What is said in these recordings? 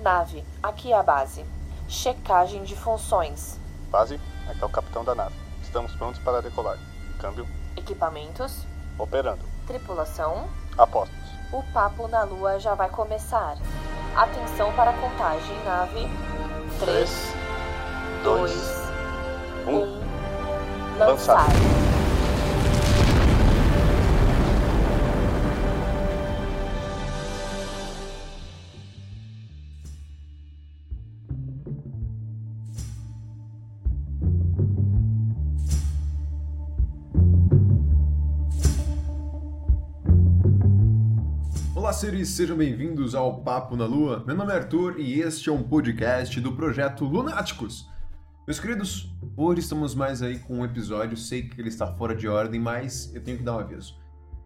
Nave, aqui é a base. Checagem de funções. Base, aqui é o capitão da nave. Estamos prontos para decolar. Câmbio. Equipamentos. Operando. Tripulação. Apostos. O papo na lua já vai começar. Atenção para a contagem, nave. 3, 2, 1. Lançar. Sejam bem-vindos ao Papo na Lua. Meu nome é Arthur e este é um podcast do projeto Lunáticos. Meus queridos, hoje estamos mais aí com um episódio. Sei que ele está fora de ordem, mas eu tenho que dar um aviso.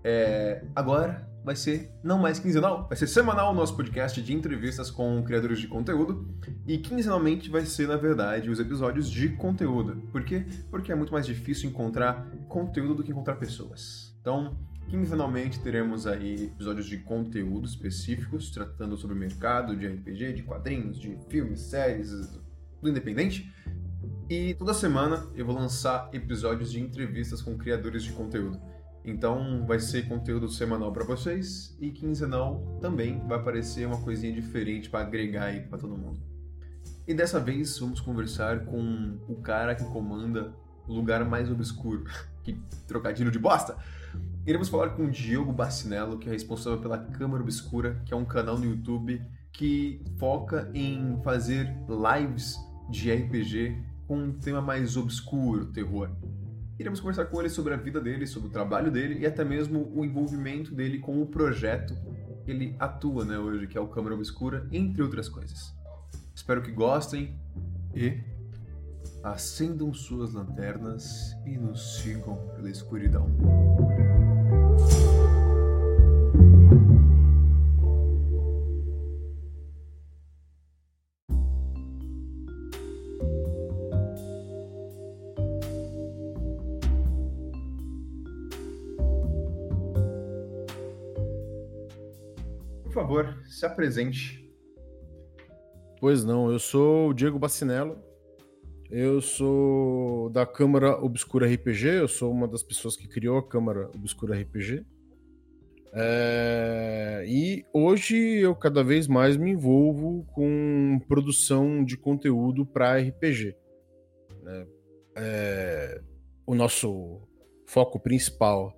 É, agora vai ser não mais quinzenal, vai ser semanal o nosso podcast de entrevistas com criadores de conteúdo e quinzenalmente vai ser, na verdade, os episódios de conteúdo. Por quê? Porque é muito mais difícil encontrar conteúdo do que encontrar pessoas. Então, Quinzenalmente teremos aí episódios de conteúdo específicos, tratando sobre o mercado de RPG, de quadrinhos, de filmes, séries, do independente. E toda semana eu vou lançar episódios de entrevistas com criadores de conteúdo. Então vai ser conteúdo semanal para vocês e quinzenal também vai aparecer uma coisinha diferente para agregar aí para todo mundo. E dessa vez vamos conversar com o cara que comanda o lugar mais obscuro. que trocadilho de bosta! Iremos falar com o Diogo Bacinello, que é responsável pela Câmara Obscura, que é um canal no YouTube que foca em fazer lives de RPG com um tema mais obscuro, terror. Iremos conversar com ele sobre a vida dele, sobre o trabalho dele e até mesmo o envolvimento dele com o projeto que ele atua né, hoje, que é o Câmara Obscura, entre outras coisas. Espero que gostem e acendam suas lanternas e nos sigam pela escuridão. Favor, se apresente. Pois não, eu sou o Diego Bacinello. Eu sou da Câmara Obscura RPG, eu sou uma das pessoas que criou a Câmara Obscura RPG. É... E hoje eu cada vez mais me envolvo com produção de conteúdo para RPG. Né? É... O nosso foco principal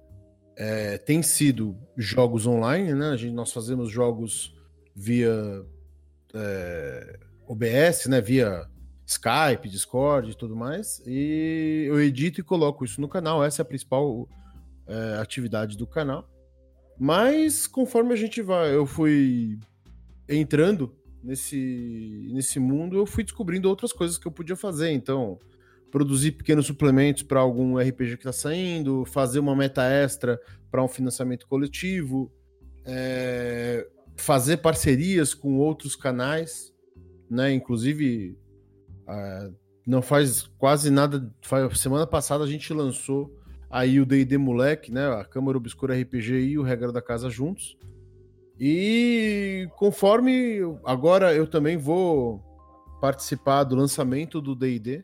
é... tem sido jogos online, né? A gente, nós fazemos jogos via é, OBS, né? Via Skype, Discord e tudo mais. E eu edito e coloco isso no canal. Essa é a principal é, atividade do canal. Mas conforme a gente vai, eu fui entrando nesse, nesse mundo, eu fui descobrindo outras coisas que eu podia fazer. Então, produzir pequenos suplementos para algum RPG que está saindo, fazer uma meta extra para um financiamento coletivo, é, fazer parcerias com outros canais, né? Inclusive não faz quase nada. Semana passada a gente lançou aí o D&D Moleque, né? A Câmara Obscura RPG e o Regra da Casa juntos. E conforme agora eu também vou participar do lançamento do D&D.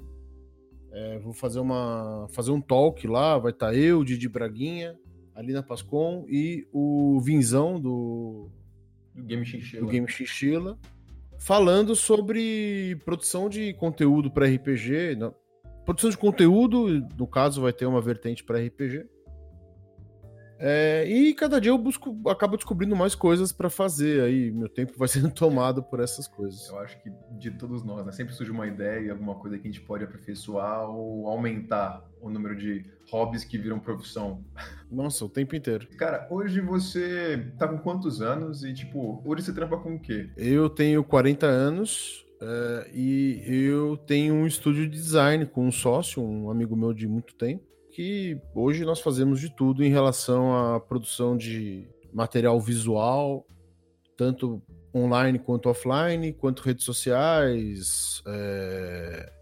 É, vou fazer uma fazer um talk lá, vai estar tá eu, Didi Braguinha, Alina Pascon e o Vinzão do, do Game Xixila. Do Game falando sobre produção de conteúdo para RPG. Não, produção de conteúdo, no caso, vai ter uma vertente para RPG. É, e cada dia eu busco, acabo descobrindo mais coisas para fazer. Aí meu tempo vai sendo tomado por essas coisas. Eu acho que de todos nós, né? Sempre surge uma ideia, alguma coisa que a gente pode aperfeiçoar ou aumentar o número de hobbies que viram profissão. Nossa, o tempo inteiro. Cara, hoje você tá com quantos anos e, tipo, hoje você trampa com o quê? Eu tenho 40 anos. Uh, e eu tenho um estúdio de design com um sócio, um amigo meu de muito tempo que hoje nós fazemos de tudo em relação à produção de material visual, tanto online quanto offline, quanto redes sociais, é,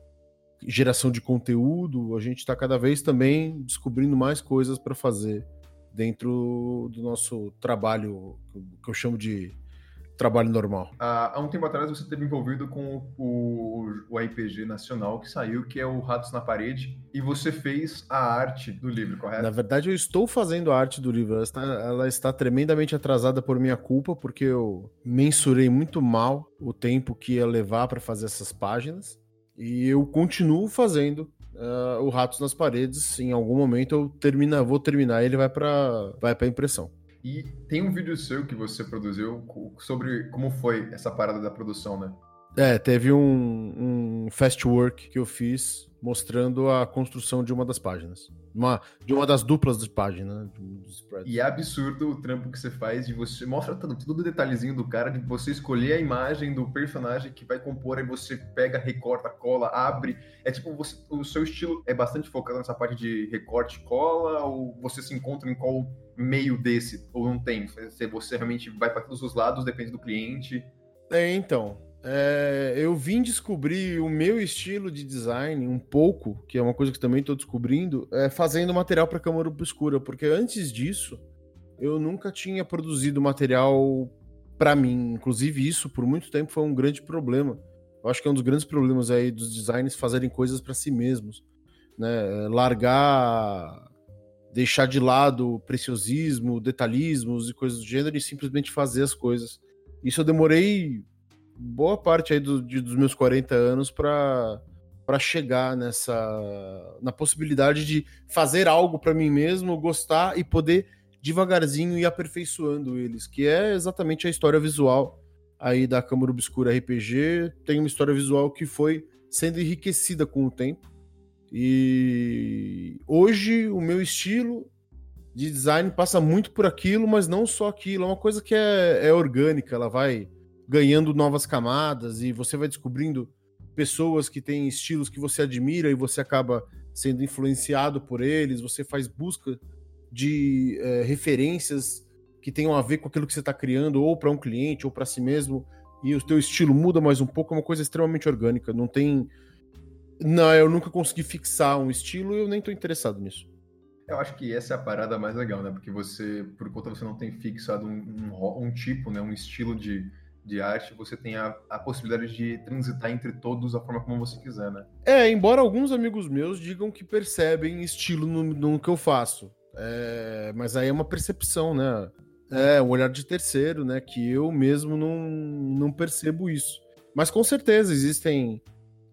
geração de conteúdo. A gente está cada vez também descobrindo mais coisas para fazer dentro do nosso trabalho, que eu chamo de trabalho normal. Há, há um tempo atrás você esteve envolvido com o, o, RPG nacional que saiu, que é o Ratos na Parede, e você fez a arte do livro, correto? Na verdade, eu estou fazendo a arte do livro. Ela está, ela está tremendamente atrasada por minha culpa, porque eu mensurei muito mal o tempo que ia levar para fazer essas páginas. E eu continuo fazendo uh, o Ratos nas Paredes. Em algum momento eu termina, vou terminar ele vai para vai para impressão. E tem um vídeo seu que você produziu sobre como foi essa parada da produção, né? É, teve um, um fast work que eu fiz mostrando a construção de uma das páginas. Uma, de uma das duplas de página. E é absurdo o trampo que você faz de você. Mostra tudo, tudo o detalhezinho do cara, de você escolher a imagem do personagem que vai compor, aí você pega, recorta, cola, abre. É tipo, você, o seu estilo é bastante focado nessa parte de recorte, cola, ou você se encontra em qual meio desse, ou não tem? Se você realmente vai para todos os lados, depende do cliente. É, então. É, eu vim descobrir o meu estilo de design um pouco, que é uma coisa que também estou descobrindo, é fazendo material para câmara obscura, porque antes disso eu nunca tinha produzido material para mim. Inclusive isso por muito tempo foi um grande problema. Eu acho que é um dos grandes problemas aí dos designers fazerem coisas para si mesmos, né? Largar, deixar de lado preciosismo, detalhismos e coisas do gênero e simplesmente fazer as coisas. Isso eu demorei boa parte aí do, de, dos meus 40 anos para para chegar nessa na possibilidade de fazer algo para mim mesmo, gostar e poder devagarzinho ir aperfeiçoando eles, que é exatamente a história visual aí da Câmara Obscura RPG, tem uma história visual que foi sendo enriquecida com o tempo. E hoje o meu estilo de design passa muito por aquilo, mas não só aquilo, é uma coisa que é, é orgânica, ela vai ganhando novas camadas e você vai descobrindo pessoas que têm estilos que você admira e você acaba sendo influenciado por eles, você faz busca de é, referências que tenham a ver com aquilo que você está criando, ou para um cliente, ou para si mesmo, e o teu estilo muda mais um pouco, é uma coisa extremamente orgânica, não tem... Não, eu nunca consegui fixar um estilo e eu nem estou interessado nisso. Eu acho que essa é a parada mais legal, né? Porque você, por conta você não tem fixado um, um, um tipo, né? Um estilo de, de arte, você tem a, a, possibilidade de transitar entre todos da forma como você quiser, né? É, embora alguns amigos meus digam que percebem estilo no, no que eu faço. É, mas aí é uma percepção, né? É, um olhar de terceiro, né? Que eu mesmo não, não percebo isso. Mas com certeza existem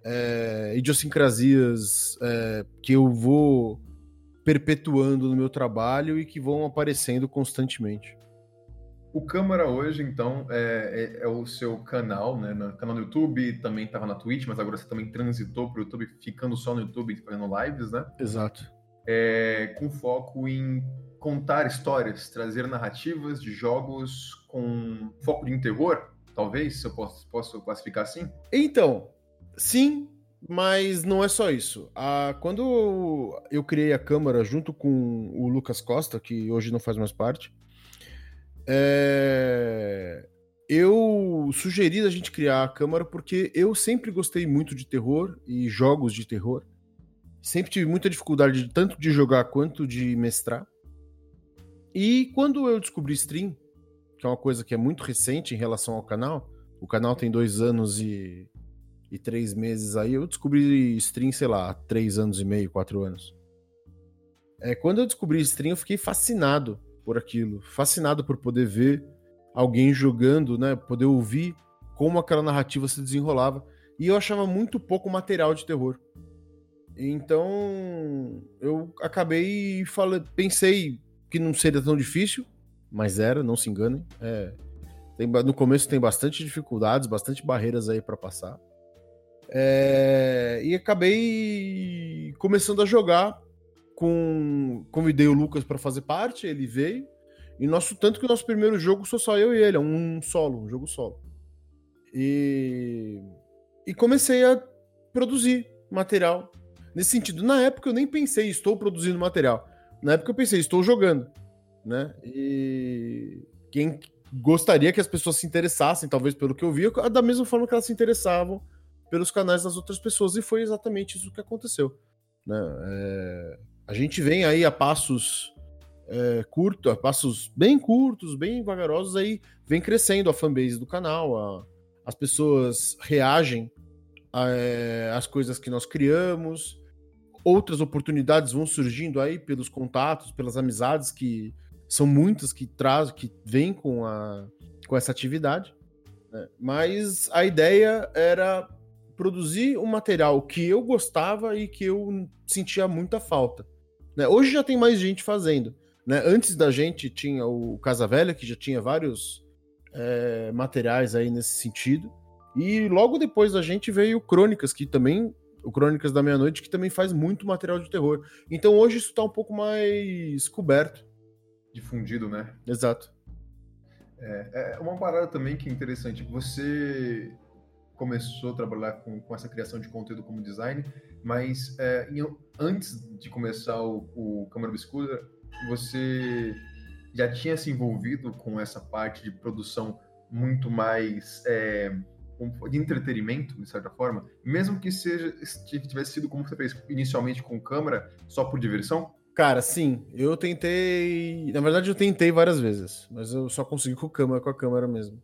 é, idiosincrasias é, que eu vou perpetuando no meu trabalho e que vão aparecendo constantemente. O Câmara hoje, então, é, é, é, o seu canal, né? No canal do YouTube, também estava na Twitch, mas agora você também transitou para o YouTube, ficando só no YouTube, fazendo lives, né? Exato. É, com foco em contar histórias, trazer narrativas de jogos com foco de terror, talvez, se eu posso, posso classificar assim? Então, sim, mas não é só isso. Ah, quando eu criei a Câmara junto com o Lucas Costa, que hoje não faz mais parte, é... Eu sugeri a gente criar a câmara porque eu sempre gostei muito de terror e jogos de terror. Sempre tive muita dificuldade de, tanto de jogar quanto de mestrar. E quando eu descobri stream, que é uma coisa que é muito recente em relação ao canal, o canal tem dois anos e, e três meses aí, eu descobri stream, sei lá, três anos e meio, quatro anos. É, quando eu descobri stream, eu fiquei fascinado por aquilo, fascinado por poder ver alguém jogando, né, poder ouvir como aquela narrativa se desenrolava. E eu achava muito pouco material de terror. Então, eu acabei falando, pensei que não seria tão difícil, mas era, não se enganem. É, tem, no começo tem bastante dificuldades, bastante barreiras aí para passar. É, e acabei começando a jogar com convidei o Lucas para fazer parte, ele veio. E nosso tanto que o nosso primeiro jogo sou só eu e ele, é um solo, um jogo solo. E e comecei a produzir material nesse sentido. Na época eu nem pensei estou produzindo material. Na época eu pensei estou jogando, né? E quem gostaria que as pessoas se interessassem, talvez pelo que eu via, da mesma forma que elas se interessavam pelos canais das outras pessoas e foi exatamente isso que aconteceu, né? É a gente vem aí a passos é, curto, passos bem curtos, bem vagarosos, aí vem crescendo a fanbase do canal, a, as pessoas reagem às coisas que nós criamos, outras oportunidades vão surgindo aí pelos contatos, pelas amizades que são muitas que traz, que vêm com, a, com essa atividade. Né? Mas a ideia era produzir um material que eu gostava e que eu sentia muita falta. Né? Hoje já tem mais gente fazendo. Né? Antes da gente tinha o Casa Velha, que já tinha vários é, materiais aí nesse sentido. E logo depois da gente veio Crônicas, que também. O Crônicas da Meia-Noite, que também faz muito material de terror. Então hoje isso está um pouco mais coberto. Difundido, né? Exato. É, é uma parada também que é interessante. Você começou a trabalhar com, com essa criação de conteúdo como design, mas é, em, antes de começar o, o Câmara Obscura, você já tinha se envolvido com essa parte de produção muito mais é, de entretenimento, de certa forma, mesmo que seja tivesse sido como você fez inicialmente com câmera, só por diversão? Cara, sim. Eu tentei. Na verdade, eu tentei várias vezes, mas eu só consegui com câmera, com a câmera mesmo.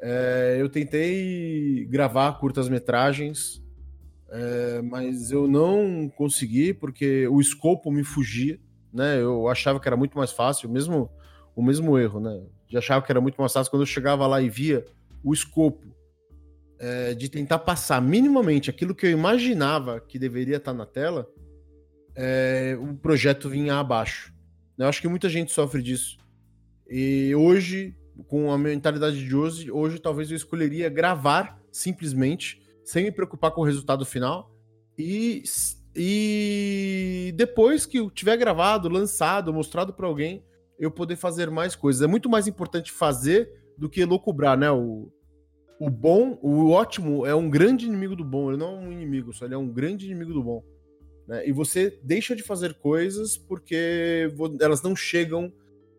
É, eu tentei gravar curtas-metragens, é, mas eu não consegui porque o escopo me fugia né? Eu achava que era muito mais fácil, mesmo o mesmo erro, né? Já achava que era muito mais fácil quando eu chegava lá e via o escopo é, de tentar passar minimamente aquilo que eu imaginava que deveria estar na tela, é, o projeto vinha abaixo. Eu acho que muita gente sofre disso. E hoje, com a mentalidade de hoje, hoje talvez eu escolheria gravar simplesmente, sem me preocupar com o resultado final e e depois que eu tiver gravado, lançado, mostrado para alguém, eu poder fazer mais coisas. É muito mais importante fazer do que locubrar, né? O, o bom, o ótimo é um grande inimigo do bom. Ele não é um inimigo, só ele é um grande inimigo do bom. Né? E você deixa de fazer coisas porque elas não chegam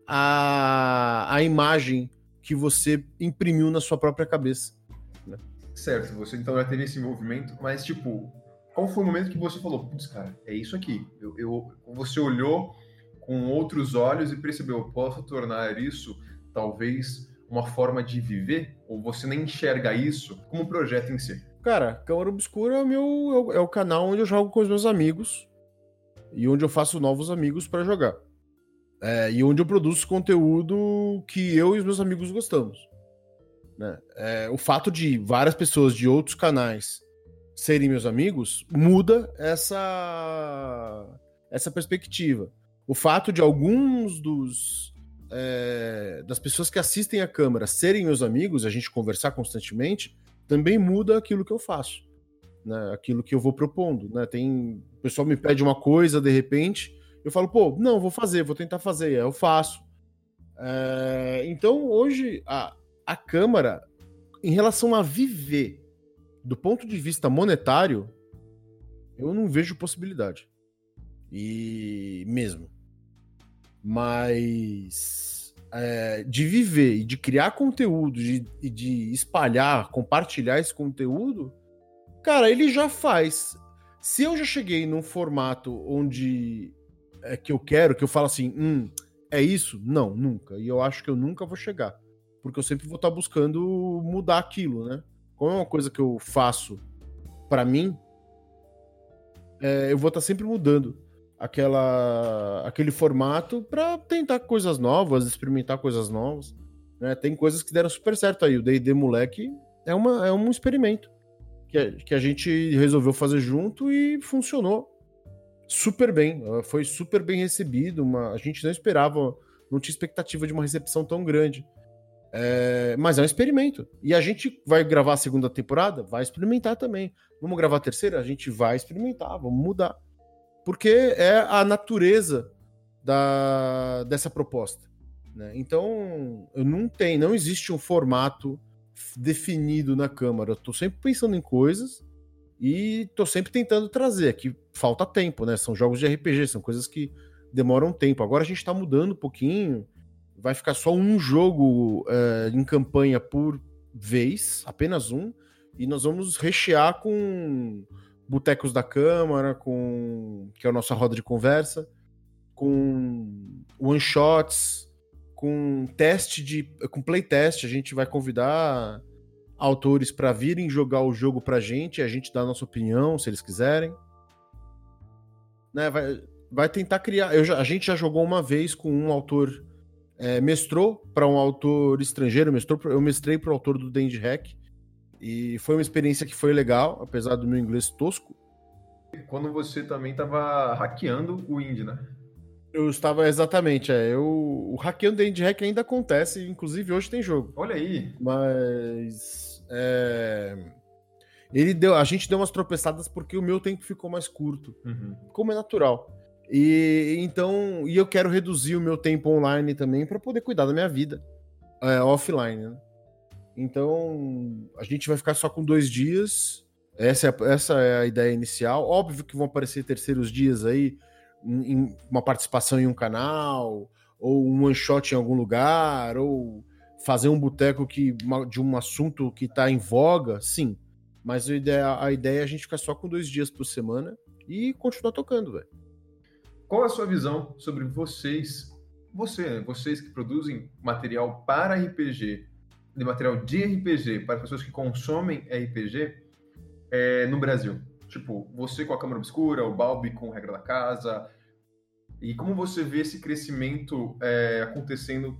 à, à imagem que você imprimiu na sua própria cabeça. Certo, você então já teve esse envolvimento, mas tipo, qual foi o momento que você falou, putz, cara, é isso aqui? Eu, eu, você olhou com outros olhos e percebeu, eu posso tornar isso talvez uma forma de viver? Ou você nem enxerga isso como projeto em si? Cara, Câmara Obscura é, meu, é o canal onde eu jogo com os meus amigos e onde eu faço novos amigos para jogar. É, e onde eu produzo conteúdo que eu e os meus amigos gostamos. Né? É, o fato de várias pessoas de outros canais serem meus amigos muda essa essa perspectiva. O fato de alguns dos é, das pessoas que assistem a câmera serem meus amigos, a gente conversar constantemente, também muda aquilo que eu faço, né? Aquilo que eu vou propondo, né? Tem o pessoal me pede uma coisa de repente, eu falo, pô, não, vou fazer, vou tentar fazer, eu faço. É, então hoje a, a câmera, em relação a viver do ponto de vista monetário, eu não vejo possibilidade. E mesmo. Mas é, de viver e de criar conteúdo de, de, espalhar, compartilhar esse conteúdo, cara, ele já faz. Se eu já cheguei num formato onde é que eu quero, que eu falo assim, hum, é isso? Não, nunca. E eu acho que eu nunca vou chegar. Porque eu sempre vou estar buscando mudar aquilo, né? como é uma coisa que eu faço para mim, é, eu vou estar tá sempre mudando aquela, aquele formato para tentar coisas novas, experimentar coisas novas. Né? Tem coisas que deram super certo aí. O D&D Moleque é, uma, é um experimento que a, que a gente resolveu fazer junto e funcionou super bem. Foi super bem recebido. Uma, a gente não esperava, não tinha expectativa de uma recepção tão grande. É, mas é um experimento. E a gente vai gravar a segunda temporada? Vai experimentar também. Vamos gravar a terceira? A gente vai experimentar, vamos mudar. Porque é a natureza da, dessa proposta. Né? Então, não tem, não existe um formato definido na Câmara. Eu estou sempre pensando em coisas e estou sempre tentando trazer. Aqui falta tempo, né? São jogos de RPG, são coisas que demoram tempo. Agora a gente está mudando um pouquinho vai ficar só um jogo é, em campanha por vez, apenas um, e nós vamos rechear com botecos da Câmara, com que é a nossa roda de conversa. com one shots, com teste de com playtest, a gente vai convidar autores para virem jogar o jogo pra gente, a gente dá a nossa opinião, se eles quiserem. Né, vai, vai tentar criar. Eu já, a gente já jogou uma vez com um autor é, mestrou para um autor estrangeiro, mestrou, eu mestrei para o autor do Dandy Hack. E foi uma experiência que foi legal, apesar do meu inglês tosco. Quando você também estava hackeando o Indie, né? Eu estava exatamente, é. Eu, o hackeando do Indie Hack ainda acontece, inclusive hoje tem jogo. Olha aí. Mas. É, ele deu, a gente deu umas tropeçadas porque o meu tempo ficou mais curto, uhum. como é natural. E então, e eu quero reduzir o meu tempo online também para poder cuidar da minha vida é, offline. Né? Então, a gente vai ficar só com dois dias. Essa é, a, essa é a ideia inicial. Óbvio que vão aparecer terceiros dias aí, em, em uma participação em um canal, ou um one shot em algum lugar, ou fazer um boteco que, de um assunto que está em voga, sim. Mas a ideia, a ideia é a gente ficar só com dois dias por semana e continuar tocando, velho. Qual a sua visão sobre vocês, você, vocês que produzem material para RPG, de material de RPG para pessoas que consomem RPG é, no Brasil? Tipo, você com a Câmara Obscura, o Balbi com Regra da Casa, e como você vê esse crescimento é, acontecendo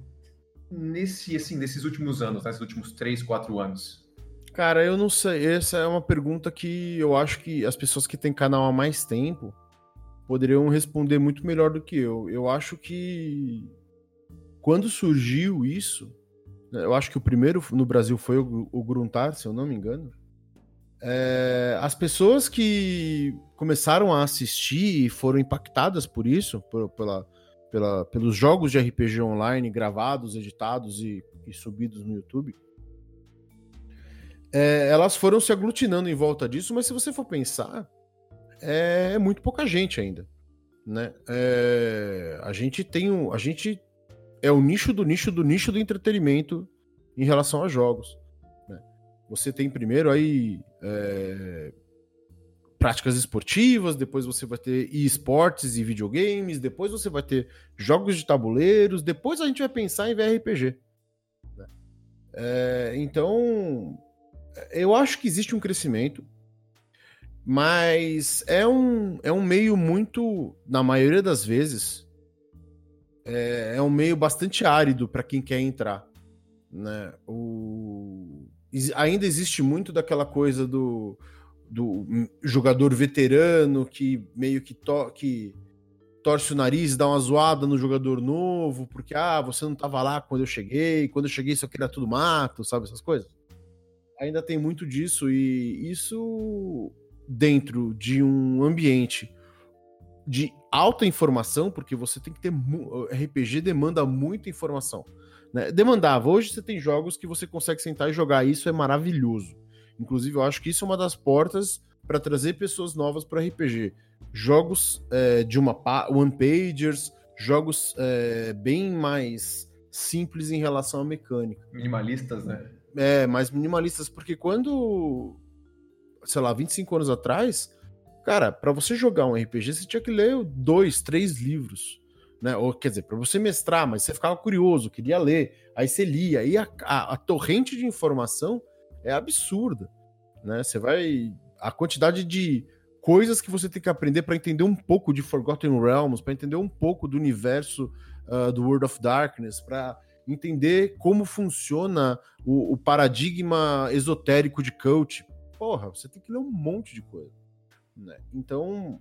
nesse, assim, nesses últimos anos, nesses últimos três, quatro anos? Cara, eu não sei. Essa é uma pergunta que eu acho que as pessoas que têm canal há mais tempo poderiam responder muito melhor do que eu. Eu acho que quando surgiu isso, né, eu acho que o primeiro no Brasil foi o, o Gruntar, se eu não me engano. É, as pessoas que começaram a assistir e foram impactadas por isso, por, pela, pela, pelos jogos de RPG online gravados, editados e, e subidos no YouTube, é, elas foram se aglutinando em volta disso, mas se você for pensar, é, é muito pouca gente ainda, né? É, a gente tem um, a gente é o nicho do nicho do nicho do entretenimento em relação a jogos. Né? Você tem primeiro aí é, práticas esportivas, depois você vai ter esportes e videogames, depois você vai ter jogos de tabuleiros, depois a gente vai pensar em VRPG. Né? É, então, eu acho que existe um crescimento. Mas é um, é um meio muito, na maioria das vezes, é, é um meio bastante árido para quem quer entrar. Né? O, ainda existe muito daquela coisa do, do jogador veterano que meio que, to, que torce o nariz, dá uma zoada no jogador novo, porque ah, você não estava lá quando eu cheguei, quando eu cheguei isso aqui era tudo mato, sabe essas coisas? Ainda tem muito disso e isso dentro de um ambiente de alta informação, porque você tem que ter. RPG demanda muita informação. Né? Demandava. Hoje você tem jogos que você consegue sentar e jogar, isso é maravilhoso. Inclusive, eu acho que isso é uma das portas para trazer pessoas novas para RPG. Jogos é, de uma one-pagers, jogos é, bem mais simples em relação à mecânica. Minimalistas, né? É, mais minimalistas, porque quando sei lá, 25 anos atrás, cara, para você jogar um RPG, você tinha que ler dois, três livros. Né? Ou, quer dizer, para você mestrar, mas você ficava curioso, queria ler, aí você lia, aí a, a, a torrente de informação é absurda. Né? Você vai. A quantidade de coisas que você tem que aprender para entender um pouco de Forgotten Realms, para entender um pouco do universo uh, do World of Darkness, para entender como funciona o, o, paradigma esotérico de coach porra, você tem que ler um monte de coisa. Né? Então,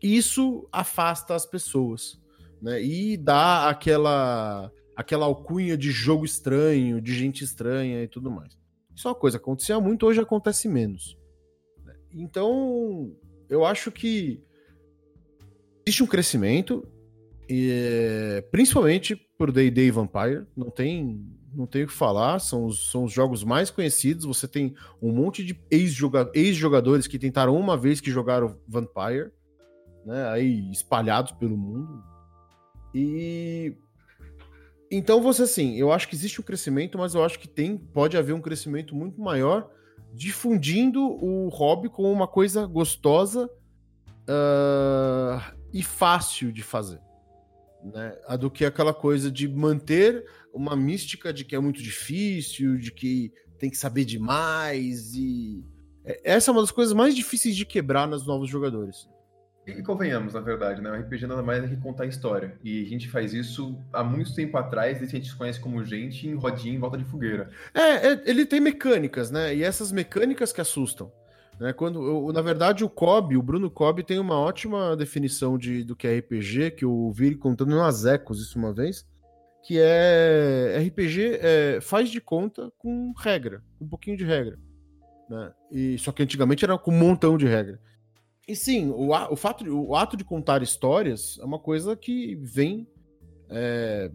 isso afasta as pessoas. Né? E dá aquela, aquela alcunha de jogo estranho, de gente estranha e tudo mais. Isso é uma coisa que acontecia muito, hoje acontece menos. Né? Então, eu acho que existe um crescimento, e, principalmente por Day Vampire. Não tem não tenho o que falar, são os, são os jogos mais conhecidos. Você tem um monte de ex-jogadores que tentaram uma vez que jogaram Vampire, né? Aí espalhados pelo mundo. E então você assim, eu acho que existe um crescimento, mas eu acho que tem, pode haver um crescimento muito maior difundindo o hobby como uma coisa gostosa uh, e fácil de fazer. Né? Do que aquela coisa de manter uma mística de que é muito difícil, de que tem que saber demais e é, essa é uma das coisas mais difíceis de quebrar nos novos jogadores. E convenhamos, na verdade, né? O RPG nada mais é que contar história. E a gente faz isso há muito tempo atrás, desde que a gente se conhece como gente em rodinha em volta de fogueira. É, é, ele tem mecânicas, né? E essas mecânicas que assustam. Né? Quando, na verdade, o Cobb, o Bruno Cobb, tem uma ótima definição de, do que é RPG, que eu vi contando nas Ecos isso uma vez, que é RPG é, faz de conta com regra, um pouquinho de regra. Né? E, só que antigamente era com um montão de regra. E sim, o, o, fato, o ato de contar histórias é uma coisa que vem é,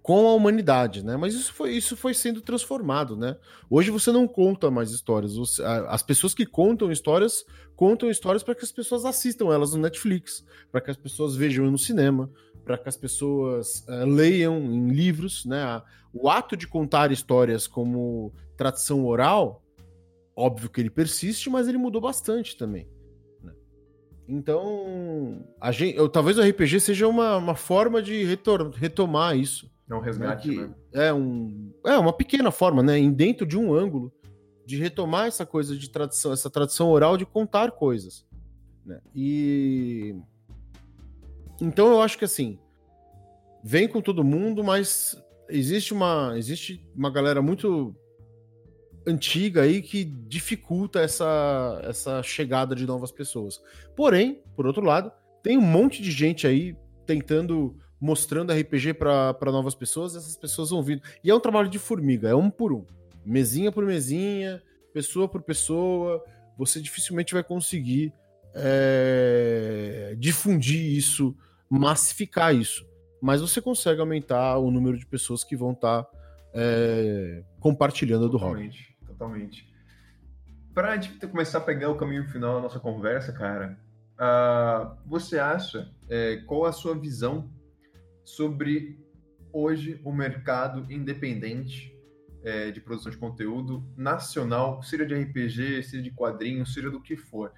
com a humanidade, né? Mas isso foi, isso foi sendo transformado, né? Hoje você não conta mais histórias. Você, as pessoas que contam histórias contam histórias para que as pessoas assistam elas no Netflix, para que as pessoas vejam no cinema, para que as pessoas uh, leiam em livros, né? O ato de contar histórias como tradição oral, óbvio que ele persiste, mas ele mudou bastante também. Então, a gente, eu, talvez o RPG seja uma, uma forma de retor, retomar isso. É um resgate, né? né? É, um, é uma pequena forma, né? Em dentro de um ângulo, de retomar essa coisa de tradição, essa tradição oral de contar coisas. Né? E. Então eu acho que assim, vem com todo mundo, mas existe uma, existe uma galera muito antiga aí que dificulta essa, essa chegada de novas pessoas. Porém, por outro lado, tem um monte de gente aí tentando, mostrando RPG para novas pessoas, essas pessoas vão vindo. E é um trabalho de formiga, é um por um. Mesinha por mesinha, pessoa por pessoa, você dificilmente vai conseguir é, difundir isso, massificar isso. Mas você consegue aumentar o número de pessoas que vão estar tá, é, compartilhando do hobby totalmente. Pra gente começar a pegar o caminho final da nossa conversa, cara, uh, você acha, é, qual a sua visão sobre hoje o mercado independente é, de produção de conteúdo nacional, seja de RPG, seja de quadrinhos, seja do que for?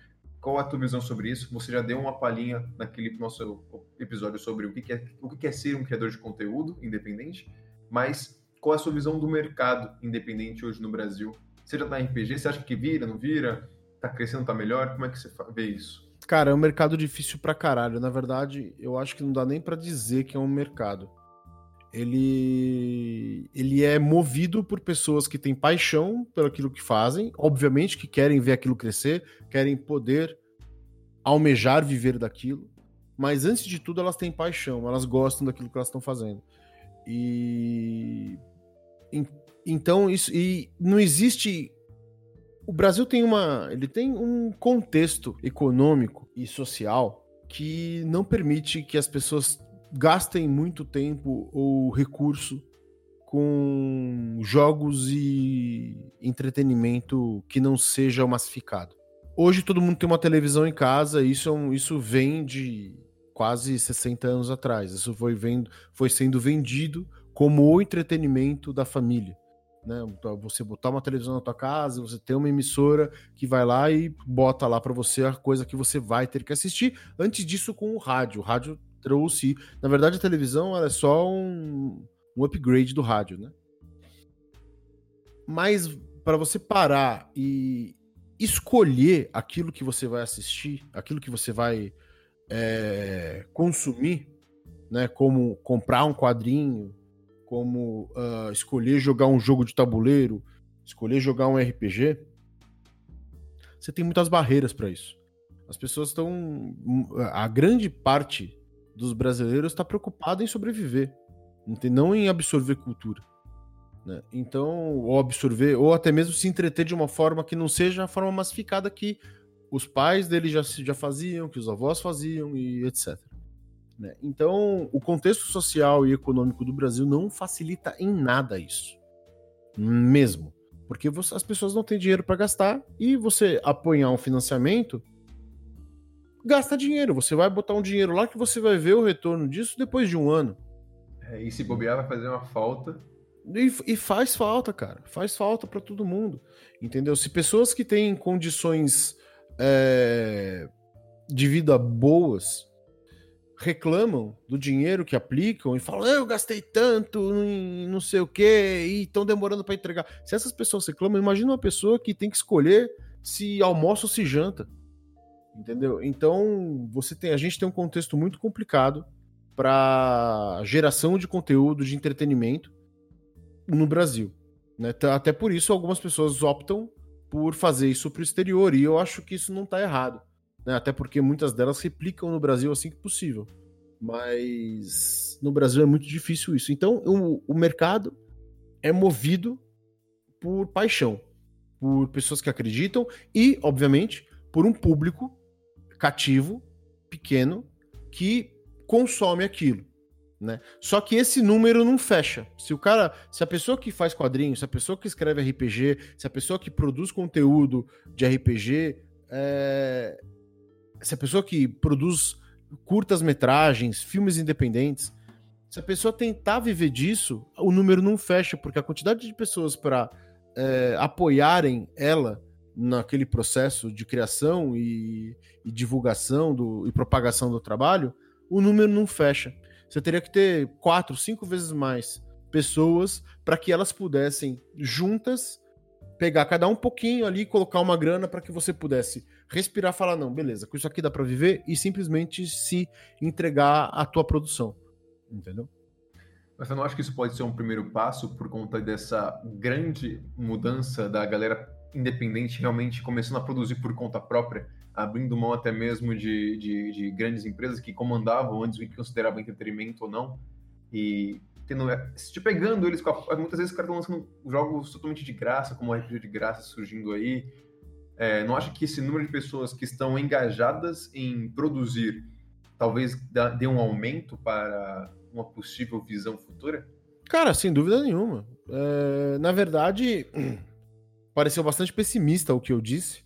Qual a tua visão sobre isso? Você já deu uma palhinha naquele nosso episódio sobre o que é, o que é ser um criador de conteúdo independente, mas qual a sua visão do mercado independente hoje no Brasil? Seja na RPG, você acha que vira, não vira? Tá crescendo, tá melhor? Como é que você vê isso? Cara, é um mercado difícil pra caralho. Na verdade, eu acho que não dá nem para dizer que é um mercado. Ele, ele é movido por pessoas que têm paixão pelo aquilo que fazem, obviamente que querem ver aquilo crescer, querem poder almejar viver daquilo, mas antes de tudo elas têm paixão, elas gostam daquilo que elas estão fazendo. E então, isso. E não existe. O Brasil tem uma. Ele tem um contexto econômico e social que não permite que as pessoas gastem muito tempo ou recurso com jogos e entretenimento que não seja massificado. Hoje todo mundo tem uma televisão em casa, isso, é isso vem de quase 60 anos atrás. Isso foi, vendo, foi sendo vendido como o entretenimento da família né? Então, você botar uma televisão na tua casa, você ter uma emissora que vai lá e bota lá para você a coisa que você vai ter que assistir. Antes disso, com o rádio. O rádio trouxe. Na verdade, a televisão é só um, um upgrade do rádio, né? Mas para você parar e escolher aquilo que você vai assistir, aquilo que você vai é, consumir, né? Como comprar um quadrinho, como uh, escolher jogar um jogo de tabuleiro, escolher jogar um RPG, você tem muitas barreiras para isso. As pessoas estão. A grande parte dos brasileiros está preocupada em sobreviver, não em absorver cultura. Né? Então, ou absorver, ou até mesmo se entreter de uma forma que não seja a forma massificada que os pais dele já, já faziam, que os avós faziam e etc. Né? Então, o contexto social e econômico do Brasil não facilita em nada isso. Mesmo. Porque você, as pessoas não têm dinheiro para gastar e você apoiar um financiamento gasta dinheiro. Você vai botar um dinheiro lá que você vai ver o retorno disso depois de um ano. É, e se bobear, vai fazer uma falta. E, e faz falta, cara. Faz falta para todo mundo. Entendeu? Se pessoas que têm condições é, de vida boas reclamam do dinheiro que aplicam e falam: eu gastei tanto em não sei o que e estão demorando para entregar. Se essas pessoas reclamam, imagina uma pessoa que tem que escolher se almoça ou se janta. Entendeu? Então, você tem, a gente tem um contexto muito complicado para geração de conteúdo de entretenimento no Brasil. Né? Até por isso, algumas pessoas optam por fazer isso para o exterior, e eu acho que isso não está errado. Né? Até porque muitas delas replicam no Brasil assim que possível. Mas no Brasil é muito difícil isso. Então, o, o mercado é movido por paixão, por pessoas que acreditam e, obviamente, por um público cativo, pequeno, que consome aquilo. Né? Só que esse número não fecha. Se o cara, se a pessoa que faz quadrinhos, se a pessoa que escreve RPG, se a pessoa que produz conteúdo de RPG, é... se a pessoa que produz curtas metragens, filmes independentes, se a pessoa tentar viver disso, o número não fecha, porque a quantidade de pessoas para é, apoiarem ela naquele processo de criação e, e divulgação do, e propagação do trabalho, o número não fecha. Você teria que ter quatro, cinco vezes mais pessoas para que elas pudessem juntas pegar cada um pouquinho ali, colocar uma grana para que você pudesse respirar, falar não, beleza, com isso aqui dá para viver e simplesmente se entregar à tua produção, entendeu? Mas eu não acho que isso pode ser um primeiro passo por conta dessa grande mudança da galera independente realmente começando a produzir por conta própria, abrindo mão até mesmo de, de, de grandes empresas que comandavam antes o que consideravam entretenimento ou não, e tendo, é, se pegando eles, muitas vezes os caras estão lançando jogos totalmente de graça, como o RPG de graça surgindo aí. É, não acha que esse número de pessoas que estão engajadas em produzir talvez dê um aumento para uma possível visão futura? Cara, sem dúvida nenhuma. É, na verdade, pareceu bastante pessimista o que eu disse.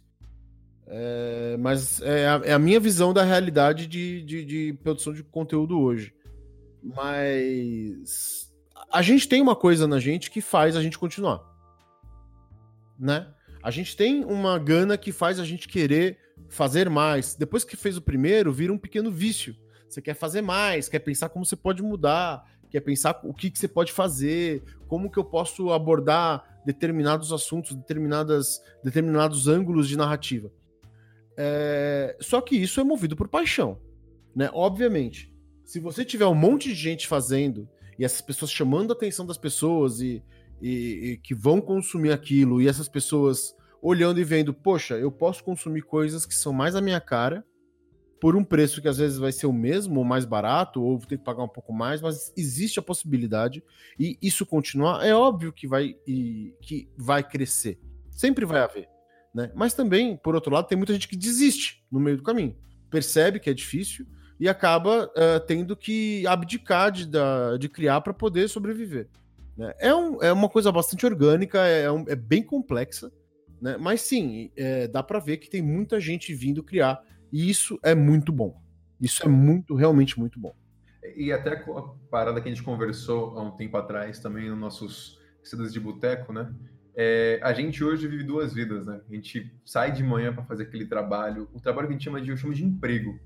É, mas é a, é a, minha visão da realidade de, de, de, produção de conteúdo hoje. Mas a gente tem uma coisa na gente que faz a gente continuar. Né? A gente tem uma gana que faz a gente querer fazer mais. Depois que fez o primeiro, vira um pequeno vício. Você quer fazer mais, quer pensar como você pode mudar, quer pensar o que, que você pode fazer, como que eu posso abordar determinados assuntos, determinadas, determinados ângulos de narrativa. É... Só que isso é movido por paixão, né? Obviamente, se você tiver um monte de gente fazendo e essas pessoas chamando a atenção das pessoas e, e, e que vão consumir aquilo e essas pessoas olhando e vendo, poxa, eu posso consumir coisas que são mais a minha cara por um preço que às vezes vai ser o mesmo ou mais barato, ou ter que pagar um pouco mais, mas existe a possibilidade e isso continuar, é óbvio que vai, e, que vai crescer. Sempre vai haver. Né? Mas também, por outro lado, tem muita gente que desiste no meio do caminho. Percebe que é difícil e acaba uh, tendo que abdicar de, de criar para poder sobreviver. Né? É, um, é uma coisa bastante orgânica, é, um, é bem complexa, né? mas sim, é, dá para ver que tem muita gente vindo criar e isso é muito bom. Isso é muito, realmente muito bom. E até a parada que a gente conversou há um tempo atrás também nos nossos cedas de boteco, né? É, a gente hoje vive duas vidas, né? A gente sai de manhã para fazer aquele trabalho, o trabalho que a gente chama de, eu chamo de emprego.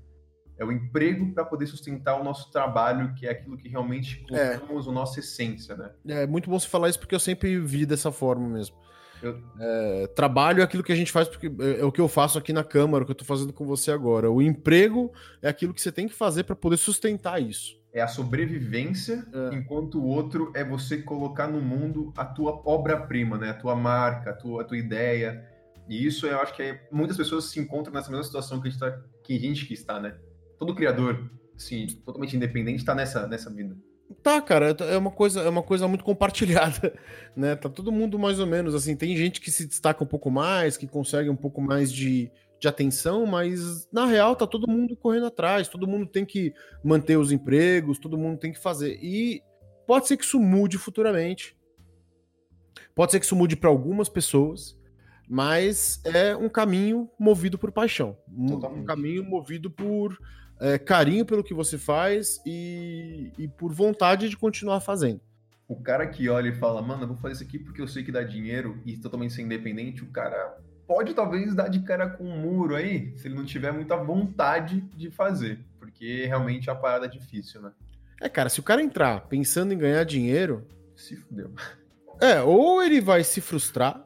É o emprego para poder sustentar o nosso trabalho, que é aquilo que realmente colocamos é. a nossa essência, né? É muito bom você falar isso porque eu sempre vi dessa forma mesmo. Eu... É, trabalho é aquilo que a gente faz, porque é, é o que eu faço aqui na Câmara, o que eu estou fazendo com você agora. O emprego é aquilo que você tem que fazer para poder sustentar isso. É a sobrevivência, é. enquanto o outro é você colocar no mundo a tua obra-prima, né? A tua marca, a tua, a tua ideia. E isso eu acho que é, muitas pessoas se encontram nessa mesma situação que a gente, tá, que a gente que está, né? Todo criador, assim, totalmente independente, está nessa, nessa vida. Tá, cara, é uma coisa, é uma coisa muito compartilhada, né? Tá todo mundo mais ou menos assim. Tem gente que se destaca um pouco mais, que consegue um pouco mais de, de atenção, mas na real tá todo mundo correndo atrás, todo mundo tem que manter os empregos, todo mundo tem que fazer. E pode ser que isso mude futuramente. Pode ser que isso mude para algumas pessoas, mas é um caminho movido por paixão, um, um caminho movido por é, carinho pelo que você faz e, e por vontade de continuar fazendo. O cara que olha e fala, mano, eu vou fazer isso aqui porque eu sei que dá dinheiro e totalmente ser independente, o cara pode talvez dar de cara com um muro aí, se ele não tiver muita vontade de fazer. Porque realmente é uma parada difícil, né? É, cara, se o cara entrar pensando em ganhar dinheiro, Se fudeu. é, ou ele vai se frustrar,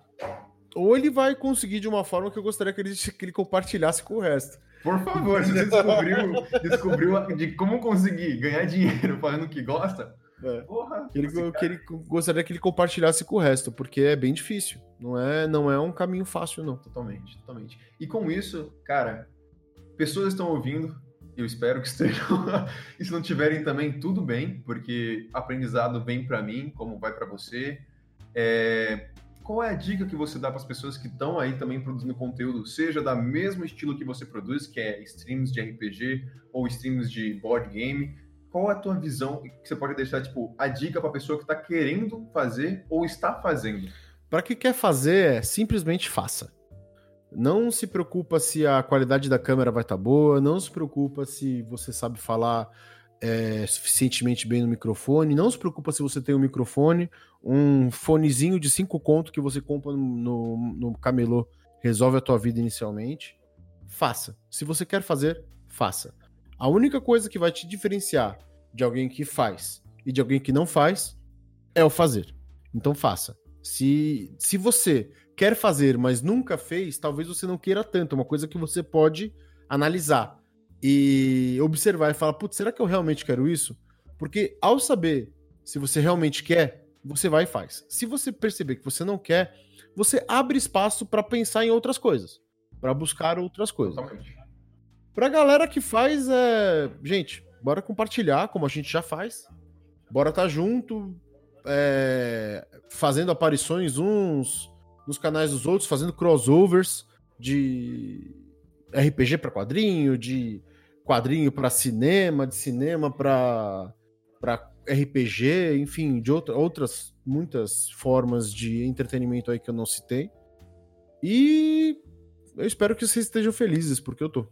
ou ele vai conseguir de uma forma que eu gostaria que ele, que ele compartilhasse com o resto. Por favor, se você descobriu, descobriu de como conseguir ganhar dinheiro fazendo o que gosta, É. porra. Que ele, que ele gostaria que ele compartilhasse com o resto, porque é bem difícil. Não é, não é um caminho fácil, não. Totalmente, totalmente. E com isso, cara, pessoas estão ouvindo, eu espero que estejam. e se não tiverem também, tudo bem, porque aprendizado vem para mim, como vai para você. É, Qual é a dica que você dá para as pessoas que estão aí também produzindo conteúdo, seja da mesmo estilo que você produz, que é streams de RPG ou streams de board game? Qual é a tua visão que você pode deixar, tipo, a dica para a pessoa que está querendo fazer ou está fazendo? Para quem quer fazer, é simplesmente faça. Não se preocupa se a qualidade da câmera vai estar boa, não se preocupa se você sabe falar é, suficientemente bem no microfone, não se preocupa se você tem um microfone, um fonezinho de cinco conto que você compra no, no, no camelô resolve a tua vida inicialmente. Faça. Se você quer fazer, faça. A única coisa que vai te diferenciar de alguém que faz e de alguém que não faz é o fazer. Então faça. Se, se você quer fazer, mas nunca fez, talvez você não queira tanto. É uma coisa que você pode analisar e observar e falar: putz, será que eu realmente quero isso? Porque ao saber se você realmente quer, você vai e faz. Se você perceber que você não quer, você abre espaço para pensar em outras coisas, para buscar outras coisas. Totalmente. Pra galera que faz, é. Gente, bora compartilhar, como a gente já faz. Bora tá junto, é, fazendo aparições uns nos canais dos outros, fazendo crossovers de RPG pra quadrinho, de quadrinho pra cinema, de cinema pra RPG, enfim, de outra, outras muitas formas de entretenimento aí que eu não citei. E eu espero que vocês estejam felizes, porque eu tô.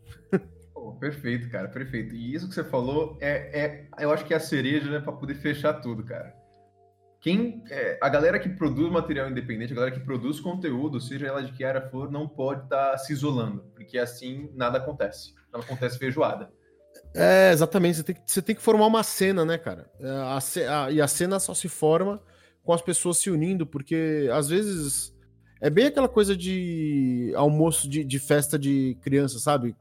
Pô, perfeito, cara, perfeito. E isso que você falou é, é eu acho que é a cereja, né, para poder fechar tudo, cara. Quem, é, a galera que produz material independente, a galera que produz conteúdo, seja ela de que área for, não pode estar se isolando, porque assim nada acontece. Não acontece feijoada. É, exatamente. Você tem, que, você tem que formar uma cena, né, cara? É, A, a- e a cena só se forma com as pessoas se unindo, porque às vezes é bem aquela coisa de almoço de, de festa de criança, sabe?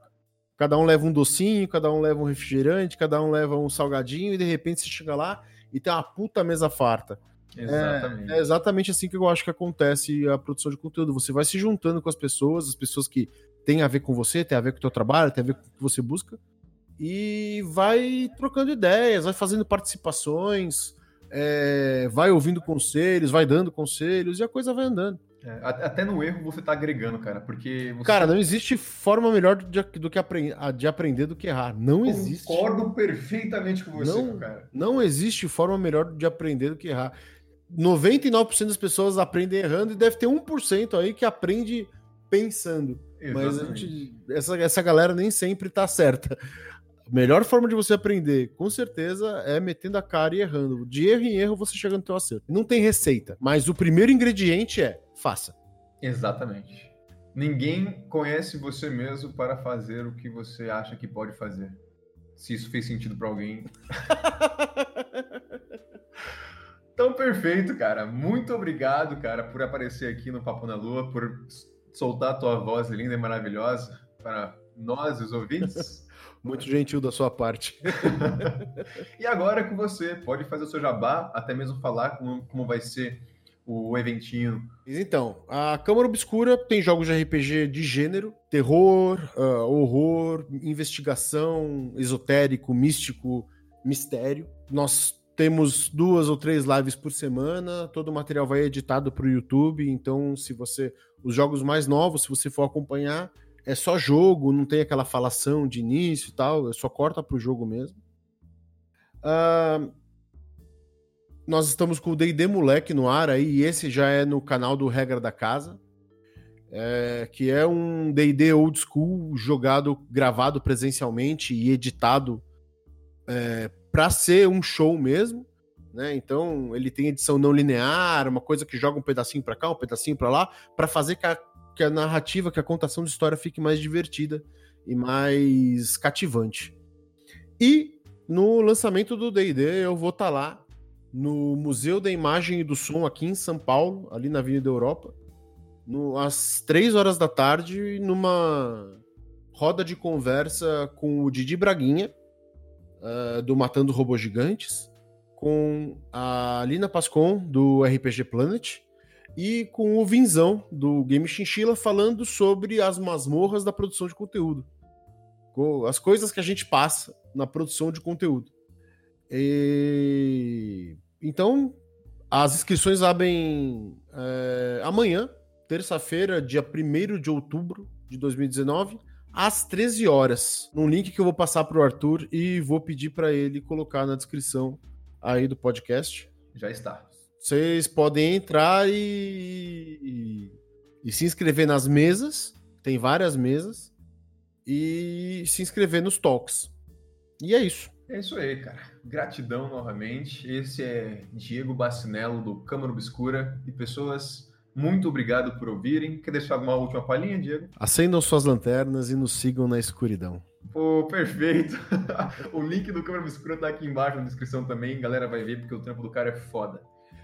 Cada um leva um docinho, cada um leva um refrigerante, cada um leva um salgadinho, e de repente você chega lá e tem uma puta mesa farta. Exatamente. É exatamente assim que eu acho que acontece a produção de conteúdo. Você vai se juntando com as pessoas, as pessoas que têm a ver com você, têm a ver com o teu trabalho, têm a ver com o que você busca, e vai trocando ideias, vai fazendo participações, é, vai ouvindo conselhos, vai dando conselhos, e a coisa vai andando. É, até no erro você tá agregando, cara, porque você Cara, não existe forma melhor de, do que apren- a- de aprender do que errar. Não existe. concordo perfeitamente com você, Não. cara. Não existe forma melhor de aprender do que errar. 99% das pessoas aprendem errando e deve ter 1% aí que aprende pensando. Mas a gente- essa, essa galera nem sempre tá certa. A melhor forma de você aprender, com certeza, é metendo a cara e errando. De erro em erro você chega no teu acerto. Não tem receita, mas o primeiro ingrediente é faça. Exatamente. Ninguém conhece você mesmo para fazer o que você acha que pode fazer. Se isso fez sentido para alguém. Então, perfeito, cara. Muito obrigado, cara, por aparecer aqui no Papo na Lua, por soltar a tua voz linda e maravilhosa para nós, os ouvintes. Muito gentil da sua parte. e agora é com você. Pode fazer o seu jabá, até mesmo falar como, como vai ser o eventinho. Então, a Câmara Obscura tem jogos de RPG de gênero, terror, ah, horror, investigação, esotérico, místico, mistério. Nós temos duas ou três lives por semana, todo o material vai editado para o YouTube, então se você os jogos mais novos, se você for acompanhar, é só jogo, não tem aquela falação de início e tal, é só corta pro jogo mesmo. Ah, nós estamos com o D&D Moleque no ar aí, e esse já é no canal do Regra da Casa, é, que é um D&D old school jogado, gravado presencialmente e editado é, para ser um show mesmo, né? Então ele tem edição não linear, uma coisa que joga um pedacinho para cá, um pedacinho para lá, para fazer que a, que a narrativa, que a contação de história fique mais divertida e mais cativante. E no lançamento do D&D eu vou estar tá lá no Museu da Imagem e do Som aqui em São Paulo, ali na Avenida Europa, no, às três horas da tarde, numa roda de conversa com o Didi Braguinha, uh, do Matando Robôs Gigantes, com a Lina Pascon, do RPG Planet, e com o Vinzão, do Game Chinchilla, falando sobre as masmorras da produção de conteúdo. As coisas que a gente passa na produção de conteúdo. E... Então, as inscrições abrem é, amanhã, terça-feira, dia 1 de outubro de 2019, às 13 horas, num link que eu vou passar para o Arthur e vou pedir para ele colocar na descrição aí do podcast. Já está. Vocês podem entrar e, e, e se inscrever nas mesas, tem várias mesas, e se inscrever nos talks. E é isso. É isso aí, cara. Gratidão novamente. Esse é Diego Bacinello do Câmara Obscura. E pessoas, muito obrigado por ouvirem. Quer deixar uma última palhinha, Diego? Acendam suas lanternas e nos sigam na escuridão. Pô, perfeito. o link do Câmara Obscura tá aqui embaixo na descrição também. A galera vai ver porque o trampo do cara é foda.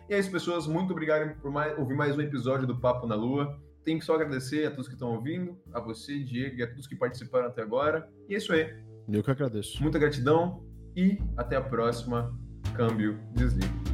E é isso, pessoas. Muito obrigado por mais, ouvir mais um episódio do Papo na Lua. Tenho que só agradecer a todos que estão ouvindo, a você, Diego, e a todos que participaram até agora. E é isso aí. Eu que agradeço. Muita gratidão e até a próxima. Câmbio, desliga.